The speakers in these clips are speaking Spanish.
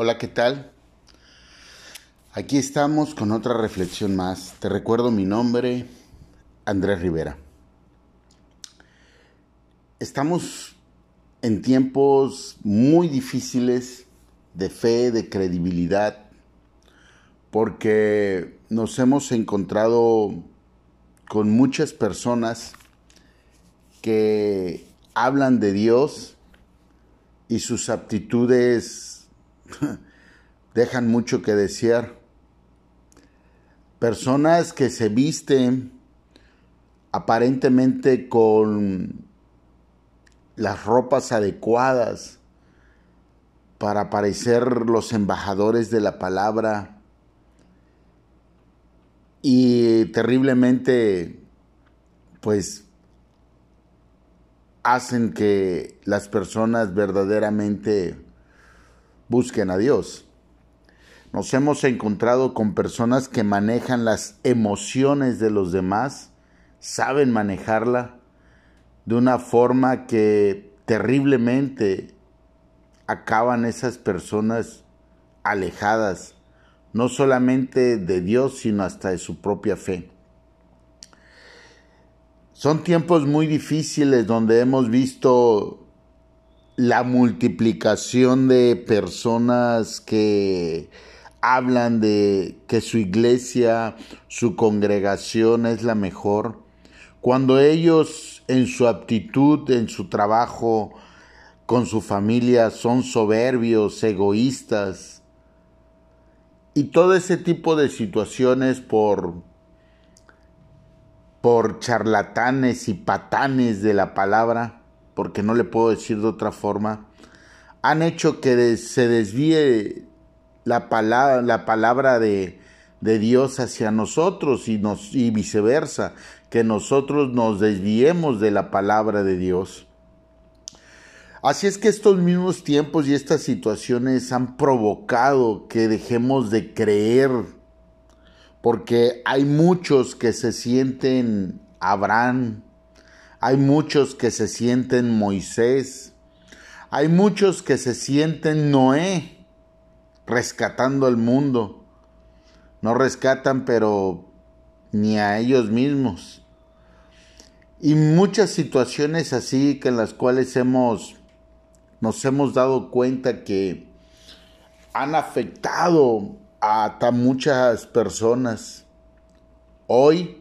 Hola, ¿qué tal? Aquí estamos con otra reflexión más. Te recuerdo mi nombre, Andrés Rivera. Estamos en tiempos muy difíciles de fe, de credibilidad, porque nos hemos encontrado con muchas personas que hablan de Dios y sus aptitudes dejan mucho que desear. Personas que se visten aparentemente con las ropas adecuadas para parecer los embajadores de la palabra y terriblemente pues hacen que las personas verdaderamente busquen a Dios. Nos hemos encontrado con personas que manejan las emociones de los demás, saben manejarla de una forma que terriblemente acaban esas personas alejadas, no solamente de Dios, sino hasta de su propia fe. Son tiempos muy difíciles donde hemos visto la multiplicación de personas que hablan de que su iglesia, su congregación es la mejor, cuando ellos en su aptitud, en su trabajo, con su familia, son soberbios, egoístas, y todo ese tipo de situaciones por por charlatanes y patanes de la palabra, porque no le puedo decir de otra forma, han hecho que se desvíe la palabra, la palabra de, Dios hacia nosotros y, nos, y viceversa, que nosotros nos desviemos de la palabra de Dios. Así es que estos mismos tiempos y estas situaciones han provocado que dejemos de creer porque hay muchos que se sienten Abraham, hay muchos que se sienten Moisés, hay muchos que se sienten Noé rescatando al mundo. No rescatan, pero ni a ellos mismos. Y muchas situaciones así que en las cuales hemos nos hemos dado cuenta que han afectado a muchas personas. Hoy,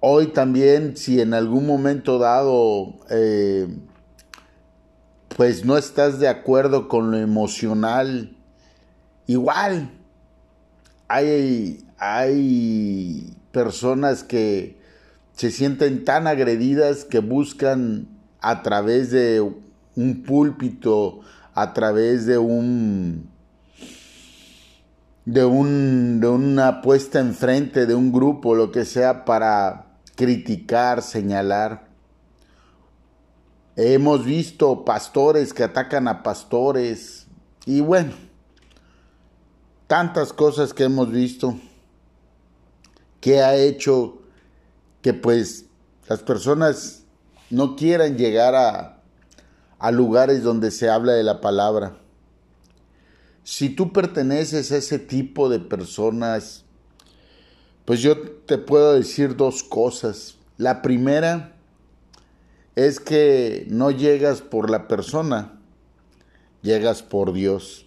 hoy también, si en algún momento dado, eh, pues no estás de acuerdo con lo emocional, igual hay, hay personas que se sienten tan agredidas que buscan a través de un púlpito, a través de un de, un, de una puesta enfrente de un grupo, lo que sea, para criticar, señalar. Hemos visto pastores que atacan a pastores y bueno, tantas cosas que hemos visto que ha hecho que pues las personas no quieran llegar a, a lugares donde se habla de la palabra. Si tú perteneces a ese tipo de personas, pues yo te puedo decir dos cosas. La primera es que no llegas por la persona, llegas por Dios,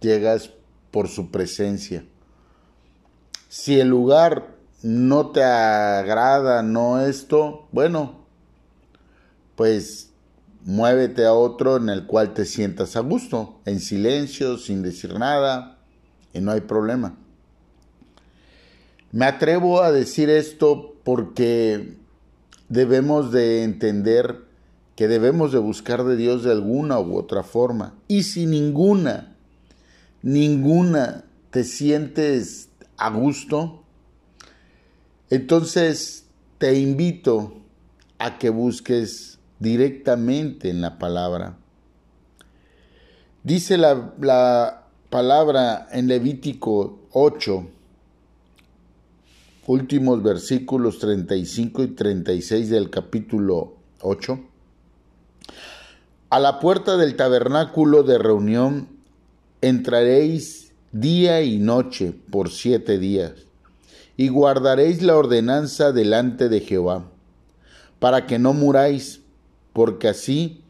llegas por su presencia. Si el lugar no te agrada, no esto, bueno, pues muévete a otro en el cual te sientas a gusto, en silencio, sin decir nada, y no hay problema. Me atrevo a decir esto porque debemos de entender que debemos de buscar de Dios de alguna u otra forma. Y si ninguna, ninguna te sientes a gusto, entonces te invito a que busques directamente en la palabra. Dice la, palabra en Levítico 8, últimos versículos 35 y 36 del capítulo 8. A la puerta del tabernáculo de reunión entraréis día y noche por siete días, y guardaréis la ordenanza delante de Jehová, para que no muráis, porque así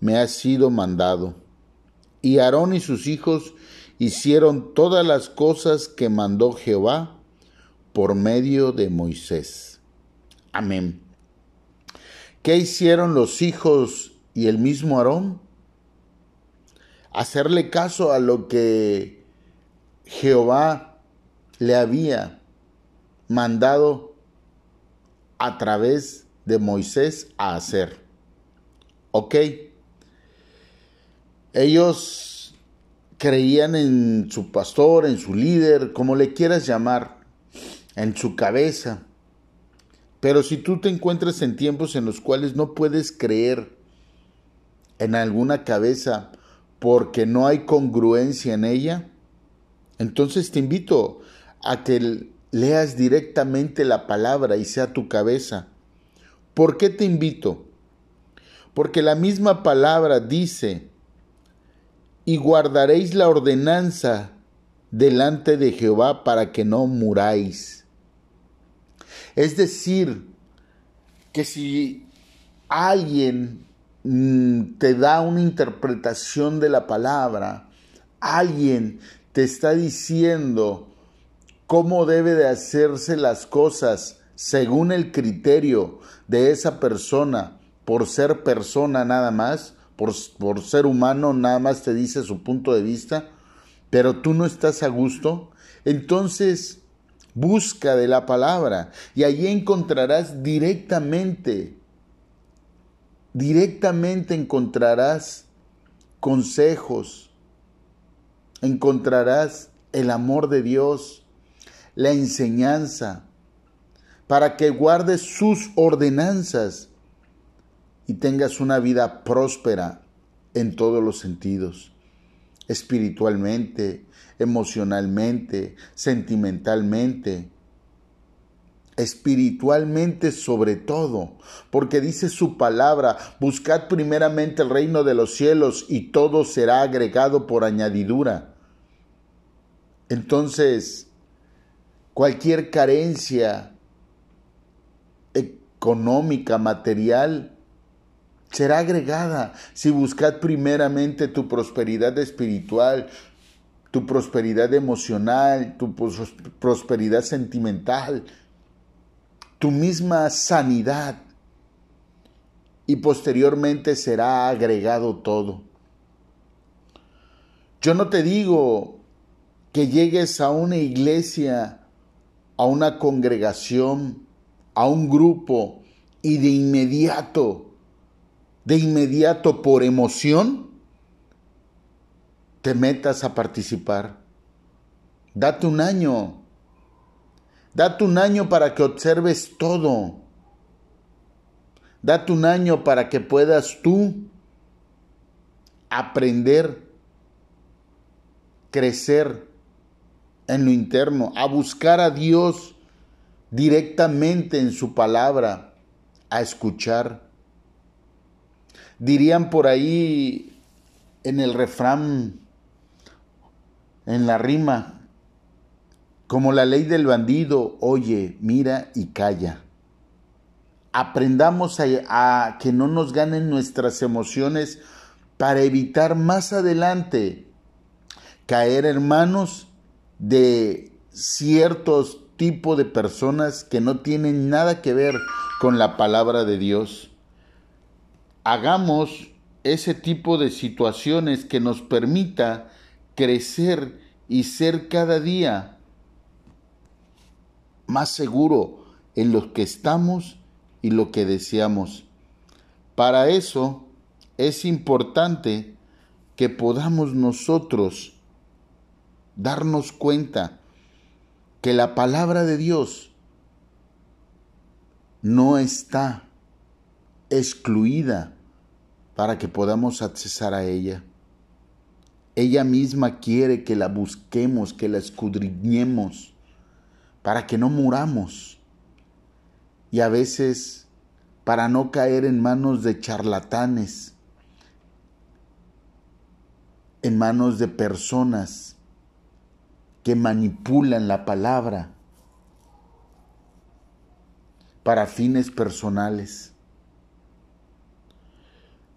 me ha sido mandado. Y Aarón y sus hijos hicieron todas las cosas que mandó Jehová por medio de Moisés. Amén. ¿Qué hicieron los hijos y el mismo Aarón hacerle caso a lo que Jehová le había mandado a través de Moisés a hacer. ¿Ok? Ellos creían en su pastor, en su líder, como le quieras llamar, en su cabeza. Pero si tú te encuentras en tiempos en los cuales no puedes creer en alguna cabeza porque no hay congruencia en ella, entonces te invito a que leas directamente la palabra y sea tu cabeza. ¿Por qué te invito? Porque la misma palabra dice, y guardaréis la ordenanza delante de Jehová para que no muráis. Es decir, que si alguien Mm, te da una interpretación de la palabra, alguien te está diciendo cómo debe de hacerse las cosas según el criterio de esa persona, por ser persona nada más, por, por ser humano nada más te dice su punto de vista, pero tú no estás a gusto, entonces busca de la palabra y allí encontrarás directamente directamente encontrarás consejos, encontrarás el amor de Dios, la enseñanza, para que guardes sus ordenanzas y tengas una vida próspera en todos los sentidos, espiritualmente, emocionalmente, sentimentalmente, espiritualmente sobre todo, porque dice su palabra, buscad primeramente el reino de los cielos y todo será agregado por añadidura. Entonces, cualquier carencia económica, material, será agregada si buscad primeramente tu prosperidad espiritual, tu prosperidad emocional, tu prosperidad sentimental, tu misma sanidad y posteriormente será agregado todo. Yo no te digo que llegues a una iglesia, a una congregación, a un grupo y de inmediato, de inmediato por emoción, te metas a participar. Date un año, Date un año para que observes todo. Date un año para que puedas tú aprender, crecer en lo interno, a buscar a Dios directamente en su palabra, a escuchar. Dirían por ahí en el refrán, en la rima, como la ley del bandido, oye, mira y calla. Aprendamos a, que no nos ganen nuestras emociones para evitar más adelante caer hermanos de ciertos tipos de personas que no tienen nada que ver con la palabra de Dios. Hagamos ese tipo de situaciones que nos permita crecer y ser cada día más seguro en lo que estamos y lo que deseamos. Para eso es importante que podamos nosotros darnos cuenta que la palabra de Dios no está excluida para que podamos accesar a ella. Ella misma quiere que la busquemos, que la escudriñemos para que no muramos y a veces para no caer en manos de charlatanes manos de personas que manipulan la palabra para fines personales.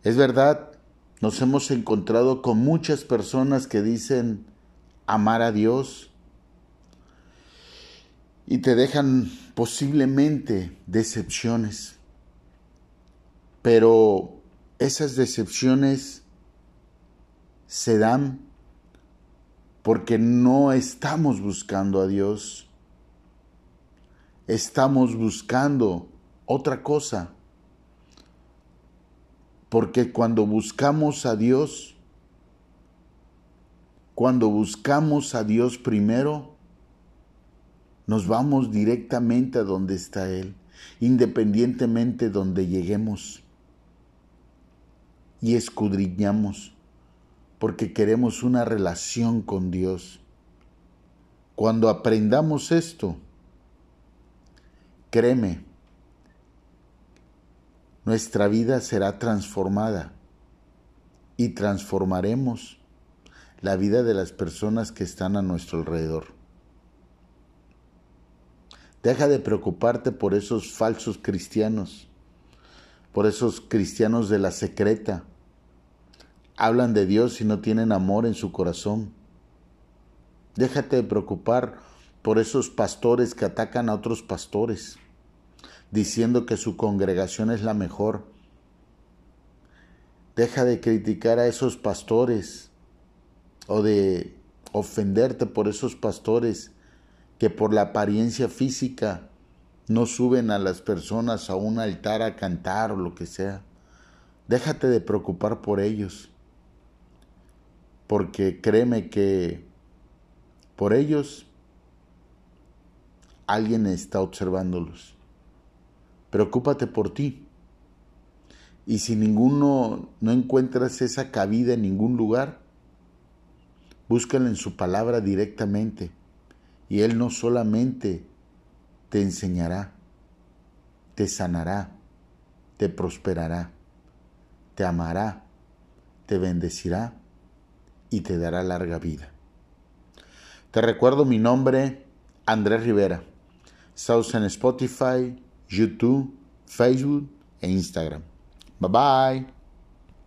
Es verdad, nos hemos encontrado con muchas personas que dicen amar a Dios y te dejan posiblemente decepciones, pero esas decepciones se dan porque no estamos buscando a Dios, estamos buscando otra cosa. Porque cuando buscamos a Dios, cuando buscamos a Dios primero, nos vamos directamente a donde está Él, independientemente donde lleguemos. Y escudriñamos, porque queremos una relación con Dios. Cuando aprendamos esto, créeme, nuestra vida será transformada y transformaremos la vida de las personas que están a nuestro alrededor. Deja de preocuparte por esos falsos cristianos, por esos cristianos de la secreta. Hablan de Dios y no tienen amor en su corazón. Déjate de preocupar por esos pastores que atacan a otros pastores diciendo que su congregación es la mejor. Deja de criticar a esos pastores o de ofenderte por esos pastores que por la apariencia física no suben a las personas a un altar a cantar o lo que sea. Déjate de preocupar por ellos, porque créeme que por ellos alguien está observándolos. Preocúpate por ti. Y si ninguno no encuentras esa cabida en ningún lugar, búscala en su palabra directamente. Y Él no solamente te enseñará, te sanará, te prosperará, te amará, te bendecirá y te dará larga vida. Te recuerdo mi nombre, Andrés Rivera. Estamos en Spotify, YouTube, Facebook e Instagram. Bye bye.